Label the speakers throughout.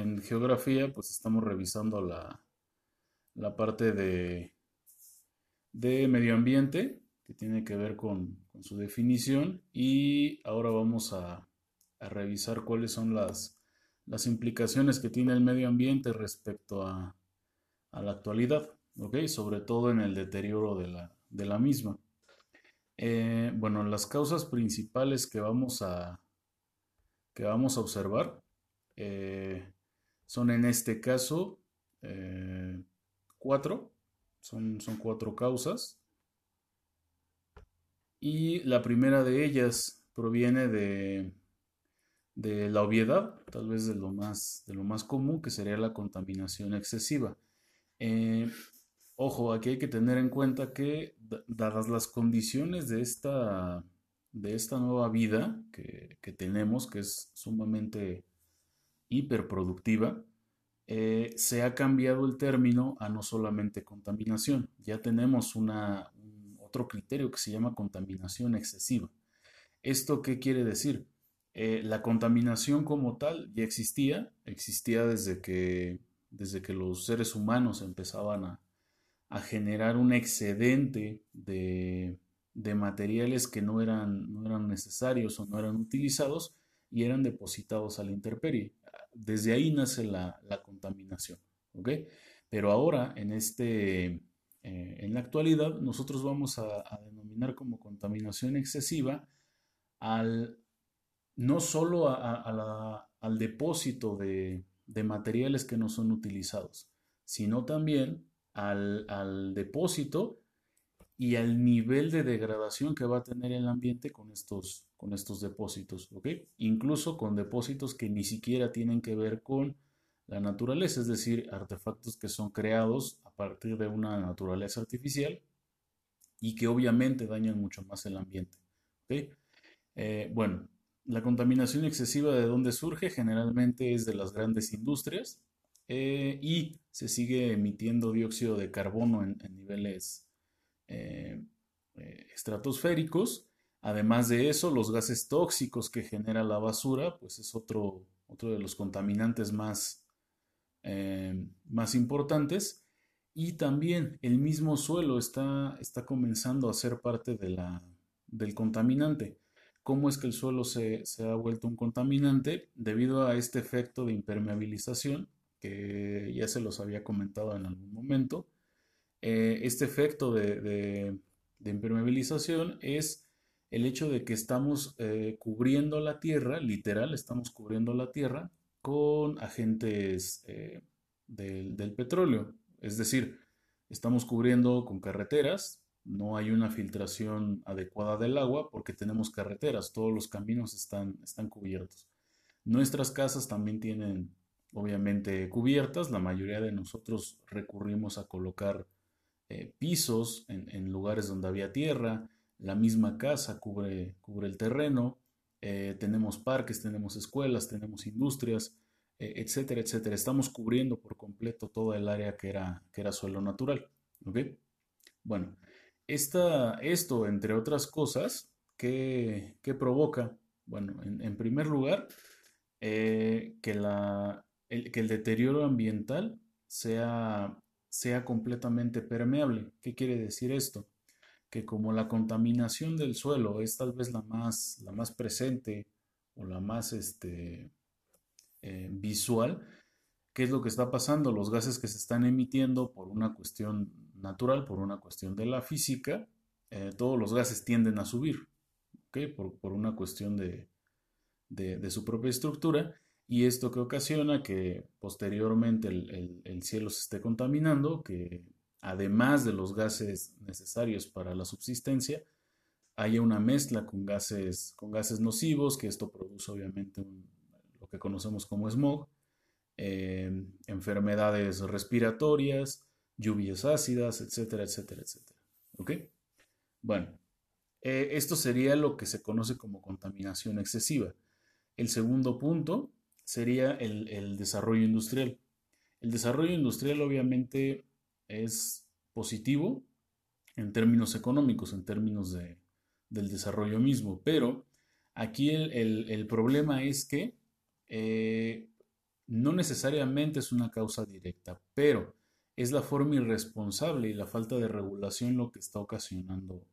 Speaker 1: En geografía, pues estamos revisando la, la parte de, de medio ambiente, que tiene que ver con, su definición, y ahora vamos a, revisar cuáles son las, las, implicaciones que tiene el medio ambiente respecto a, la actualidad, ¿ok? Sobre todo en el deterioro de la, de la misma. Eh, bueno, las causas principales que vamos a, que vamos a observar eh, son en este caso eh, cuatro, son, son cuatro causas. Y la primera de ellas proviene de, de la obviedad, tal vez de lo, más, de lo más común, que sería la contaminación excesiva. Eh, ojo, aquí hay que tener en cuenta que dadas las condiciones de esta, de esta nueva vida que, que tenemos, que es sumamente hiperproductiva, eh, se ha cambiado el término a no solamente contaminación. Ya tenemos una, otro criterio que se llama contaminación excesiva. ¿Esto qué quiere decir? Eh, la contaminación como tal ya existía, existía desde que, desde que los seres humanos empezaban a, generar un excedente de, materiales que no eran, no eran necesarios o no eran utilizados y eran depositados a la intemperie desde ahí nace la, contaminación, ¿ok? Pero ahora, en, este, eh, en la actualidad, nosotros vamos a, denominar como contaminación excesiva al, no solo al depósito de, materiales que no son utilizados, sino también al, al depósito y al nivel de degradación que va a tener el ambiente con estos, con estos depósitos, ¿ok? Incluso con depósitos que ni siquiera tienen que ver con la naturaleza, es decir, artefactos que son creados a partir de una naturaleza artificial y que obviamente dañan mucho más el ambiente, ¿ok? Eh, bueno, la contaminación excesiva de dónde surge generalmente es de las grandes industrias eh, y se sigue emitiendo dióxido de carbono en niveles eh, eh, estratosféricos. Además de eso, los gases tóxicos que genera la basura, pues es otro, otro de los contaminantes más, eh, más importantes. Y también el mismo suelo está, está comenzando a ser parte de la, del contaminante. ¿Cómo es que el suelo se, ha vuelto un contaminante? Debido a este efecto de impermeabilización, que ya se los había comentado en algún momento. Eh, este efecto de, impermeabilización es el hecho de que estamos eh, cubriendo la tierra, literal, estamos cubriendo la tierra con agentes eh, del, petróleo. Es decir, estamos cubriendo con carreteras, no hay una filtración adecuada del agua porque tenemos carreteras, todos los caminos están, están cubiertos. Nuestras casas también tienen, obviamente, cubiertas, la mayoría de nosotros recurrimos a colocar eh, pisos en, lugares donde había tierra, la misma casa cubre, cubre el terreno, eh, tenemos parques, tenemos escuelas, tenemos industrias, eh, etcétera, etcétera. Estamos cubriendo por completo toda el área que era, que era suelo natural. Bueno, esto, entre otras cosas, ¿qué, provoca? Bueno, en, primer lugar, que, la, que el deterioro ambiental sea sea completamente permeable. ¿Qué quiere decir esto? Que como la contaminación del suelo es tal vez la más, la más presente o la más este, eh, visual, ¿qué es lo que está pasando? Los gases que se están emitiendo por una cuestión natural, por una cuestión de la física, eh, todos los gases tienden a subir, por, una cuestión de, de su propia estructura y esto que ocasiona que posteriormente el, cielo se esté contaminando, que además de los gases necesarios para la subsistencia, haya una mezcla con gases, con gases nocivos, que esto produce obviamente lo que conocemos como smog, eh, enfermedades respiratorias, lluvias ácidas, etcétera, etcétera, etcétera. ¿Ok? Bueno, eh, esto sería lo que se conoce como contaminación excesiva. El segundo punto sería el, desarrollo industrial. El desarrollo industrial obviamente es positivo en términos económicos, en términos de, del desarrollo mismo, pero aquí el, problema es que eh, No necesariamente es una causa directa, pero es la forma irresponsable y la falta de regulación lo que está ocasionando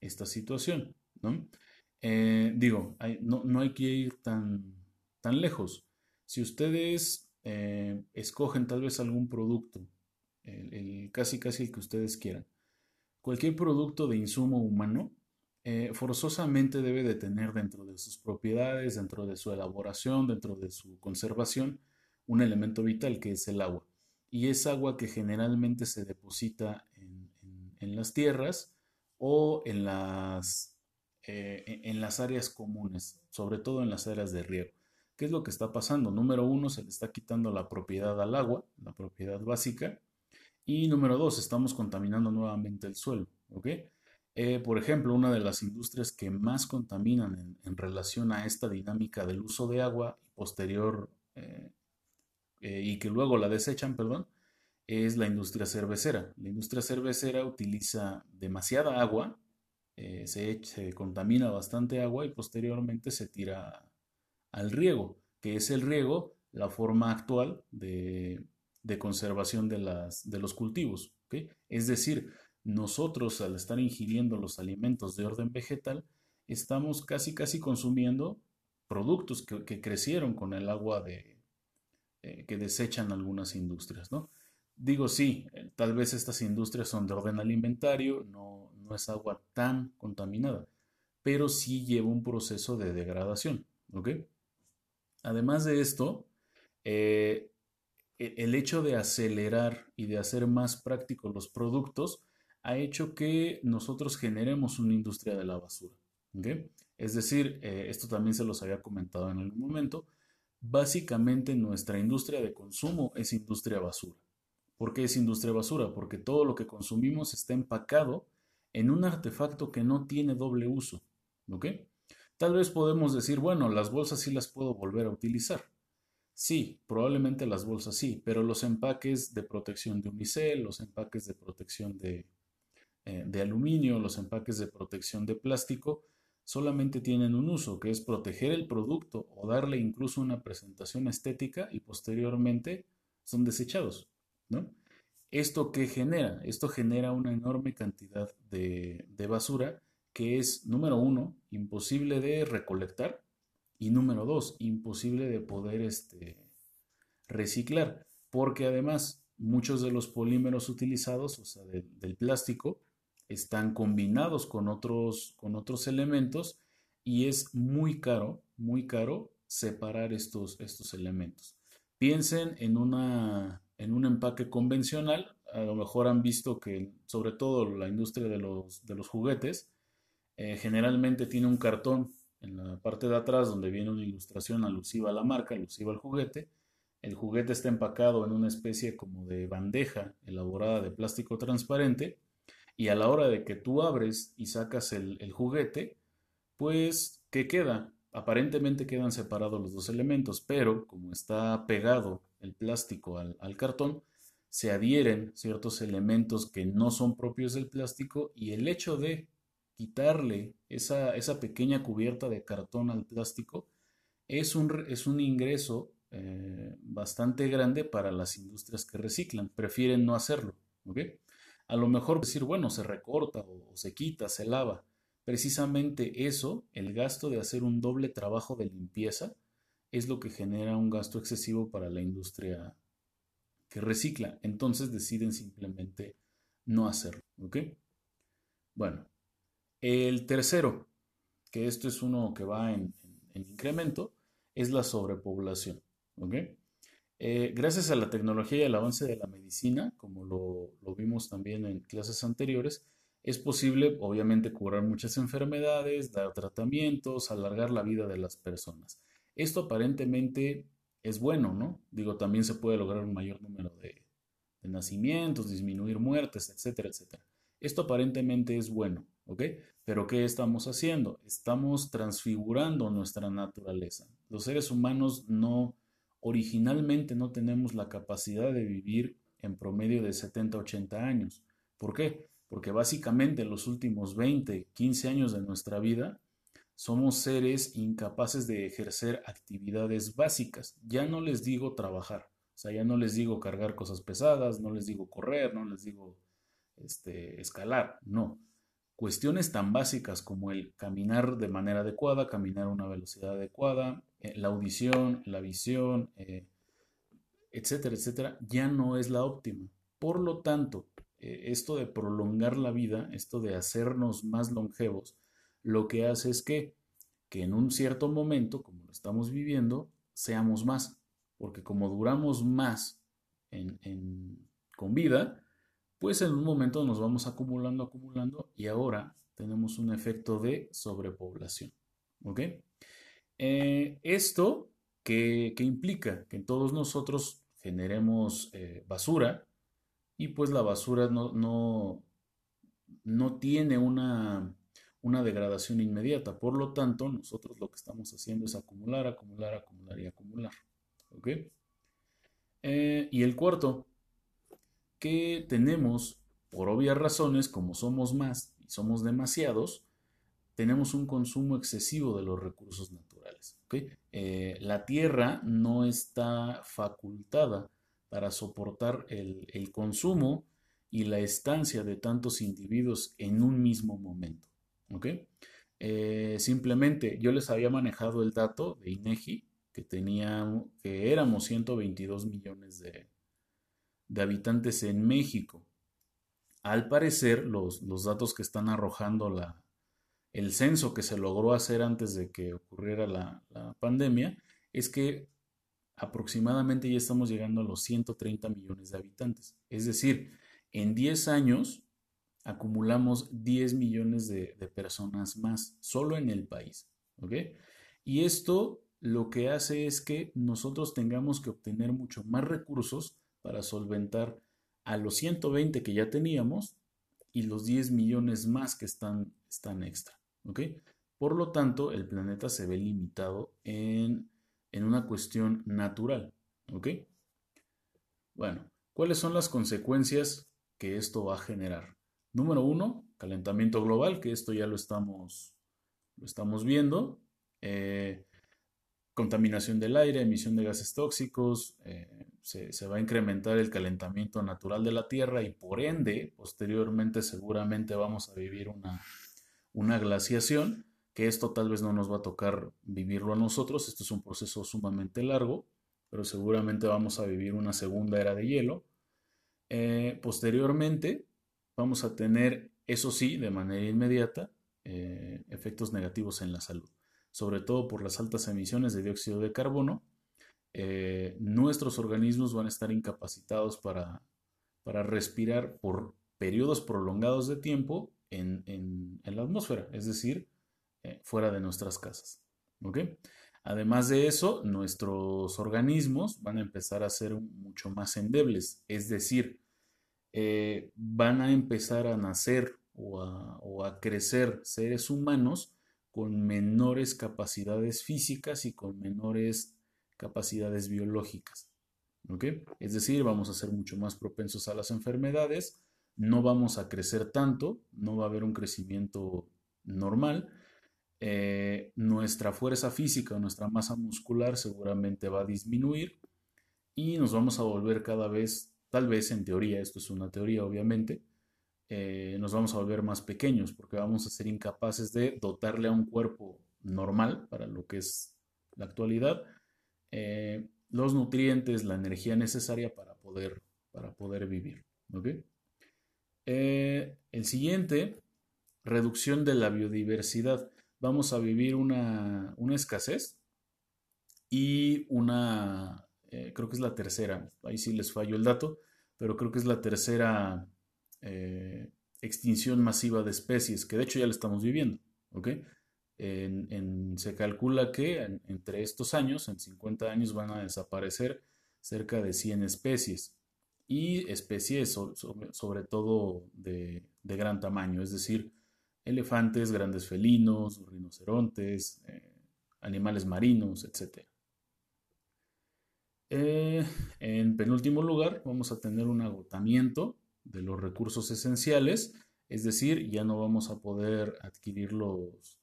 Speaker 1: esta situación, ¿no? Eh, digo, no, hay que ir tan, tan lejos. Si ustedes eh, escogen tal vez algún producto, el, casi casi el que ustedes quieran, cualquier producto de insumo humano, eh, forzosamente debe de tener dentro de sus propiedades, dentro de su elaboración, dentro de su conservación, un elemento vital que es el agua. Y es agua que generalmente se deposita en, las tierras o en las, eh, en las áreas comunes, sobre todo en las áreas de riego. ¿Qué es lo que está pasando? Número uno, se le está quitando la propiedad al agua, la propiedad básica. Y número dos, estamos contaminando nuevamente el suelo. ¿ok? Eh, por ejemplo, una de las industrias que más contaminan en, relación a esta dinámica del uso de agua posterior eh, eh, y que luego la desechan, perdón, es la industria cervecera. La industria cervecera utiliza demasiada agua, se, contamina bastante agua y posteriormente se tira al riego, que es el riego la forma actual de, conservación de, las, de los cultivos. Es decir, nosotros al estar ingiriendo los alimentos de orden vegetal, estamos casi casi consumiendo productos que, crecieron con el agua de, eh, que desechan algunas industrias, ¿no? Digo, sí, eh, tal vez estas industrias son de orden alimentario, no, no es agua tan contaminada, pero sí lleva un proceso de degradación, ¿ok? Además de esto, eh, e, el hecho de acelerar y de hacer más prácticos los productos ha hecho que nosotros generemos una industria de la basura. Es decir, eh, esto también se los había comentado en algún momento, básicamente nuestra industria de consumo es industria basura. ¿Por qué es industria basura? Porque todo lo que consumimos está empacado en un artefacto que no tiene doble uso. Tal vez podemos decir, bueno, las bolsas sí las puedo volver a utilizar. Sí, probablemente las bolsas sí, pero los empaques de protección de unicel, los empaques de protección de, eh, de aluminio, los empaques de protección de plástico, solamente tienen un uso, que es proteger el producto o darle incluso una presentación estética y posteriormente son desechados. ¿no? ¿Esto qué genera? Esto genera una enorme cantidad de, basura que es, número uno, imposible de recolectar y número dos, imposible de poder este, reciclar, porque además muchos de los polímeros utilizados, o sea, del plástico, están combinados con otros, con otros elementos y es muy caro, muy caro separar estos, estos elementos. Piensen en, una, en un empaque convencional, a lo mejor han visto que sobre todo la industria de los, de los juguetes eh, generalmente tiene un cartón en la parte de atrás donde viene una ilustración alusiva a la marca, alusiva al juguete. El juguete está empacado en una especie como de bandeja elaborada de plástico transparente y a la hora de que tú abres y sacas el, juguete, pues, ¿qué queda? Aparentemente quedan separados los dos elementos, pero como está pegado el plástico al, cartón, se adhieren ciertos elementos que no son propios del plástico y el hecho de quitarle esa, esa pequeña cubierta de cartón al plástico es un, es un ingreso eh, bastante grande para las industrias que reciclan. Prefieren no hacerlo. A lo mejor decir, bueno, se recorta o, se quita, se lava. Precisamente eso, el gasto de hacer un doble trabajo de limpieza, es lo que genera un gasto excesivo para la industria que recicla. Entonces deciden simplemente no hacerlo. Bueno, el tercero, que esto es uno que va en, en incremento, es la sobrepoblación. Eh, gracias a la tecnología y al avance de la medicina, como lo, vimos también en clases anteriores, es posible, obviamente, curar muchas enfermedades, dar tratamientos, alargar la vida de las personas. Esto aparentemente es bueno, ¿no? Digo, también se puede lograr un mayor número de, de nacimientos, disminuir muertes, etcétera, etcétera. Esto aparentemente es bueno, ¿ok? Pero ¿qué estamos haciendo? Estamos transfigurando nuestra naturaleza. Los seres humanos no originalmente no tenemos la capacidad de vivir en promedio de 70, 80 años. ¿Por qué? Porque básicamente los últimos 20, 15 años de nuestra vida somos seres incapaces de ejercer actividades básicas. Ya no les digo trabajar, o sea, ya no les digo cargar cosas pesadas, no les digo correr, no les digo este, escalar, no. Cuestiones tan básicas como el caminar de manera adecuada, caminar a una velocidad adecuada, eh, la audición, la visión, eh, etcétera, etcétera, ya no es la óptima. Por lo tanto, eh, esto de prolongar la vida, esto de hacernos más longevos, lo que hace es que, que en un cierto momento, como lo estamos viviendo, seamos más. Porque como duramos más con vida, pues en un momento nos vamos acumulando, acumulando y ahora tenemos un efecto de sobrepoblación. ¿Ok? Eh, esto que, implica que todos nosotros generemos eh, basura y pues la basura no, no, no tiene una, una degradación inmediata. Por lo tanto, nosotros lo que estamos haciendo es acumular, acumular, acumular y acumular. ¿Ok? Eh, y el cuarto, que tenemos, por obvias razones, como somos más y somos demasiados, tenemos un consumo excesivo de los recursos naturales. Eh, la Tierra no está facultada para soportar el, consumo y la estancia de tantos individuos en un mismo momento. Eh, simplemente yo les había manejado el dato de INEGI que, teníamos, que éramos 122 millones de, de habitantes en México. Al parecer, los, los datos que están arrojando la, el censo que se logró hacer antes de que ocurriera la, pandemia es que aproximadamente ya estamos llegando a los 130 millones de habitantes. Es decir, en 10 años acumulamos 10 millones de, de personas más solo en el país. Y esto lo que hace es que nosotros tengamos que obtener mucho más recursos para solventar a los 120 que ya teníamos y los 10 millones más que están, están extra. Por lo tanto, el planeta se ve limitado en, en una cuestión natural. Bueno, ¿cuáles son las consecuencias que esto va a generar? Número uno, calentamiento global, que esto ya lo estamos, lo estamos viendo. Eh, contaminación del aire, emisión de gases tóxicos, eh, se, va a incrementar el calentamiento natural de la Tierra y por ende, posteriormente seguramente vamos a vivir una, una glaciación, que esto tal vez no nos va a tocar vivirlo a nosotros, esto es un proceso sumamente largo, pero seguramente vamos a vivir una segunda era de hielo. Eh, posteriormente vamos a tener, eso sí, de manera inmediata, eh, efectos negativos en la salud sobre todo por las altas emisiones de dióxido de carbono, eh, nuestros organismos van a estar incapacitados para, para respirar por periodos prolongados de tiempo en, la atmósfera, es decir, eh, fuera de nuestras casas. Además de eso, nuestros organismos van a empezar a ser mucho más endebles, es decir, eh, van a empezar a nacer o a crecer seres humanos con menores capacidades físicas y con menores capacidades biológicas. ¿Ok? Es decir, vamos a ser mucho más propensos a las enfermedades, no vamos a crecer tanto, no va a haber un crecimiento normal, eh, nuestra fuerza física nuestra masa muscular seguramente va a disminuir y nos vamos a volver cada vez, tal vez en teoría, esto es una teoría obviamente, eh, nos vamos a volver más pequeños porque vamos a ser incapaces de dotarle a un cuerpo normal para lo que es la actualidad eh, los nutrientes, la energía necesaria para poder, para poder vivir. Eh, el siguiente, reducción de la biodiversidad. Vamos a vivir una, una escasez y una, creo que es la tercera, ahí sí les fallo el dato, pero creo que es la tercera eh, extinción masiva de especies, que de hecho ya lo estamos viviendo. Se calcula que entre estos años, en 50 años, van a desaparecer cerca de 100 especies y especies sobre, todo de, gran tamaño, es decir, elefantes, grandes felinos, rinocerontes, eh, animales marinos, etc. Eh, en penúltimo lugar, vamos a tener un agotamiento de los recursos esenciales, es decir, ya no vamos a poder adquirir los,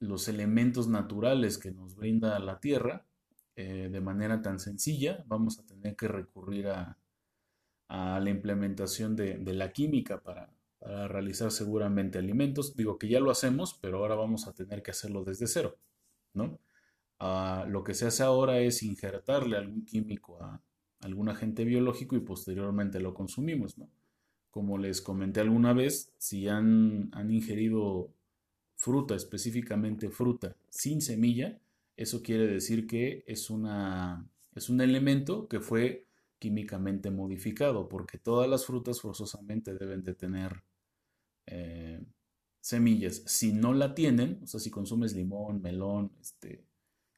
Speaker 1: los elementos naturales que nos brinda la Tierra eh, de manera tan sencilla, vamos a tener que recurrir a, la implementación de, la química para, realizar seguramente alimentos. Digo que ya lo hacemos, pero ahora vamos a tener que hacerlo desde cero, ¿no? Ah, lo que se hace ahora es injertarle algún químico a algún agente biológico y posteriormente lo consumimos, ¿no? Como les comenté alguna vez, si han, han ingerido fruta, específicamente fruta sin semilla, eso quiere decir que es, una, es un elemento que fue químicamente modificado, porque todas las frutas forzosamente deben de tener eh, semillas. Si no la tienen, o sea, si consumes limón, melón, este,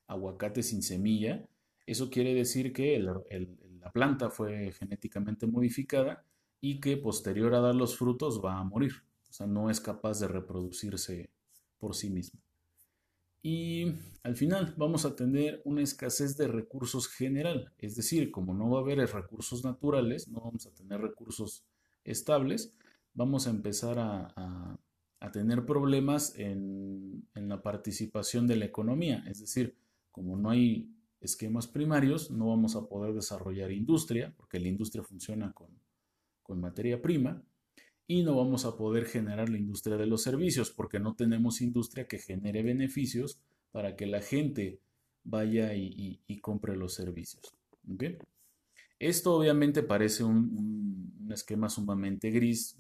Speaker 1: aguacate sin semilla, eso quiere decir que la planta fue genéticamente modificada y que posterior a dar los frutos va a morir. O sea, no es capaz de reproducirse por sí misma y al final vamos a tener una escasez de recursos general, es decir, como no va a haber recursos naturales, no vamos a tener recursos estables, vamos a empezar a, tener problemas en, la participación de la economía, es decir, como no hay esquemas primarios, no vamos a poder desarrollar industria, porque la industria funciona con, con materia prima, y no vamos a poder generar la industria de los servicios porque no tenemos industria que genere beneficios para que la gente vaya y, compre los servicios. Esto obviamente parece un, esquema sumamente gris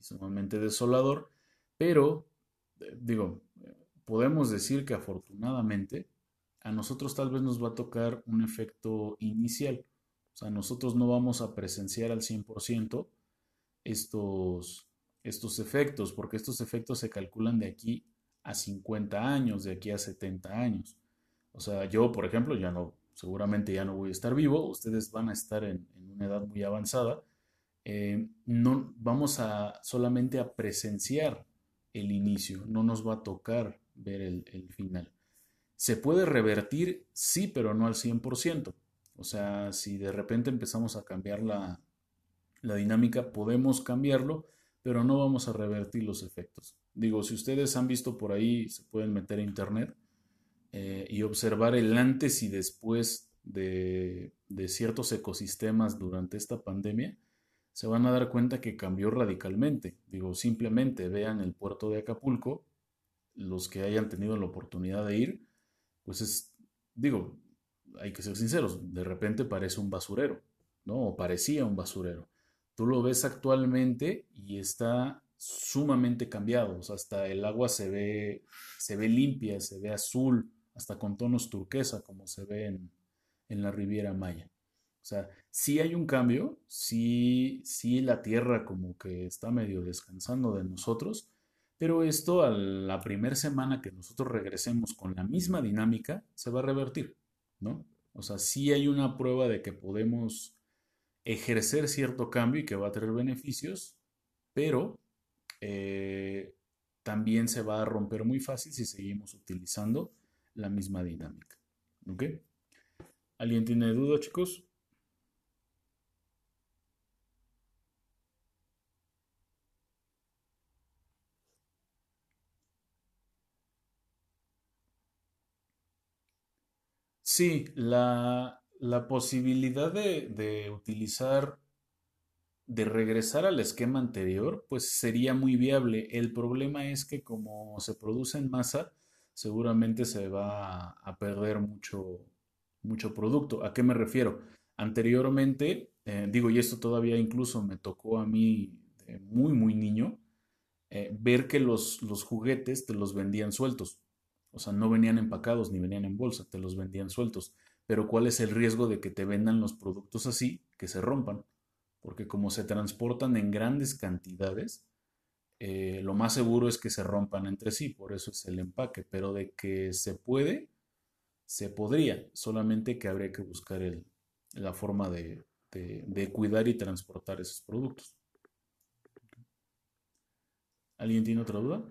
Speaker 1: y sumamente desolador, pero eh, digo, podemos decir que afortunadamente a nosotros tal vez nos va a tocar un efecto inicial. O sea, nosotros no vamos a presenciar al 100% estos, estos efectos, porque estos efectos se calculan de aquí a 50 años, de aquí a 70 años. O sea, yo, por ejemplo, ya no, seguramente ya no voy a estar vivo, ustedes van a estar en, una edad muy avanzada. Eh, no vamos a solamente a presenciar el inicio, no nos va a tocar ver el, final. ¿Se puede revertir? Sí, pero no al 100%. O sea, si de repente empezamos a cambiar la, la dinámica, podemos cambiarlo, pero no vamos a revertir los efectos. Digo, si ustedes han visto por ahí, se pueden meter a internet eh, y observar el antes y después de, de ciertos ecosistemas durante esta pandemia, se van a dar cuenta que cambió radicalmente. Digo, simplemente vean el puerto de Acapulco, los que hayan tenido la oportunidad de ir, pues es, digo, hay que ser sinceros, de repente parece un basurero, ¿no? O parecía un basurero. Tú lo ves actualmente y está sumamente cambiado. Hasta el agua se ve, se ve limpia, se ve azul, hasta con tonos turquesa, como se ve en, la Riviera Maya. O sea, sí hay un cambio, sí, sí la Tierra como que está medio descansando de nosotros, pero esto a la primera semana que nosotros regresemos con la misma dinámica se va a revertir, ¿no? O sea, sí hay una prueba de que podemos ejercer cierto cambio y que va a tener beneficios, pero eh, también se va a romper muy fácil si seguimos utilizando la misma dinámica. ¿Ok? ¿Alguien tiene duda, chicos? Sí, la, la posibilidad de, utilizar, de regresar al esquema anterior, pues sería muy viable. El problema es que como se produce en masa, seguramente se va a, perder mucho, mucho producto. ¿A qué me refiero? Anteriormente, eh, digo, y esto todavía incluso me tocó a mí muy, muy niño, eh, ver que los, los juguetes te los vendían sueltos. O sea, no venían empacados ni venían en bolsa, te los vendían sueltos. Pero ¿cuál es el riesgo de que te vendan los productos así, que se rompan? Porque como se transportan en grandes cantidades, eh, lo más seguro es que se rompan entre sí, por eso es el empaque, pero de que se puede, se podría, solamente que habría que buscar la forma de cuidar y transportar esos productos. ¿Alguien tiene otra duda?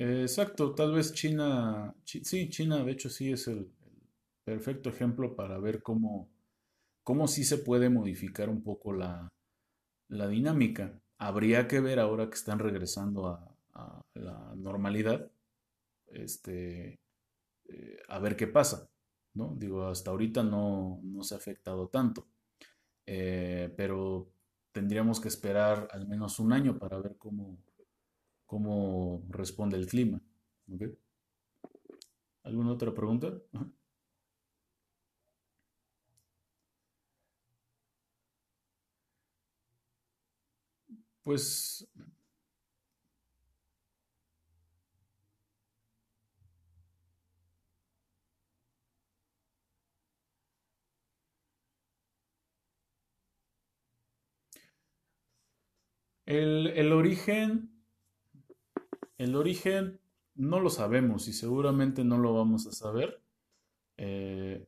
Speaker 1: Exacto, tal vez China, sí, China de hecho sí es el, perfecto ejemplo para ver cómo, cómo sí se puede modificar un poco la, la dinámica. Habría que ver ahora que están regresando a, la normalidad, este, eh, a ver qué pasa, ¿no? Digo, hasta ahorita no, no se ha afectado tanto, eh, pero tendríamos que esperar al menos un año para ver cómo, cómo responde el clima. ¿Alguna otra pregunta? Pues el, el origen el origen no lo sabemos y seguramente no lo vamos a saber, eh,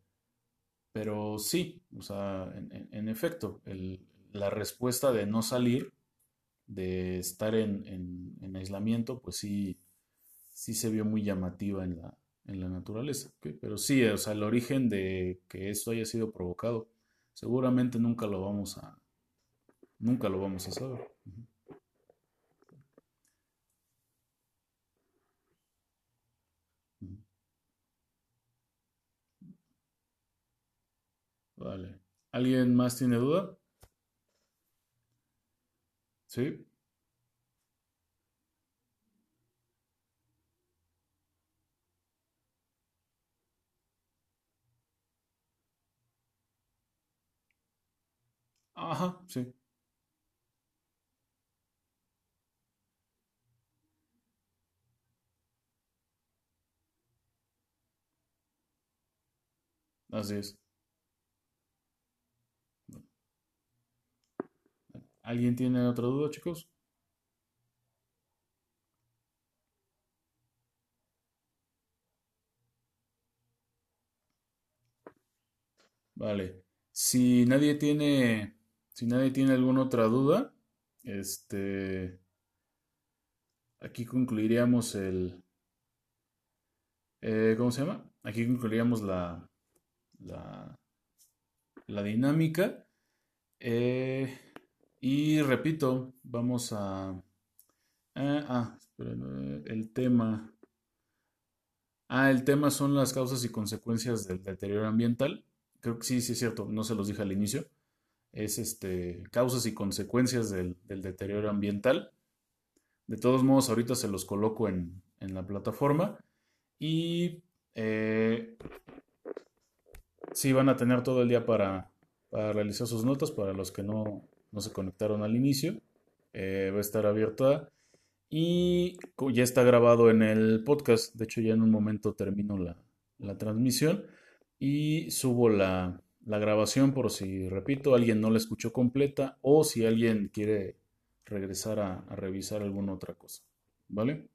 Speaker 1: pero sí, o sea, en, efecto, la respuesta de no salir, de estar en, aislamiento, pues sí, sí se vio muy llamativa en la, en la naturaleza. Pero sí, o sea, el origen de que esto haya sido provocado, seguramente nunca lo vamos a, nunca lo vamos a saber. Vale. ¿Alguien más tiene duda? ¿Sí? Ajá, sí. Así es. ¿Alguien tiene otra duda, chicos? Vale. Si nadie tiene, si nadie tiene alguna otra duda, este, aquí concluiríamos el, eh, ¿cómo se llama? Aquí concluiríamos la, la, la dinámica. Eh, y repito, vamos a... Eh, ah, el tema... Ah, el tema son las causas y consecuencias del deterioro ambiental. Creo que sí, sí es cierto, no se los dije al inicio. Es este, causas y consecuencias del, deterioro ambiental. De todos modos, ahorita se los coloco en, la plataforma. Y eh, sí van a tener todo el día para, para realizar sus notas, para los que no, no se conectaron al inicio. Eh, va a estar abierta y ya está grabado en el podcast. De hecho, ya en un momento termino la, transmisión y subo la, grabación por si, repito, alguien no la escuchó completa o si alguien quiere regresar a revisar alguna otra cosa. ¿Vale?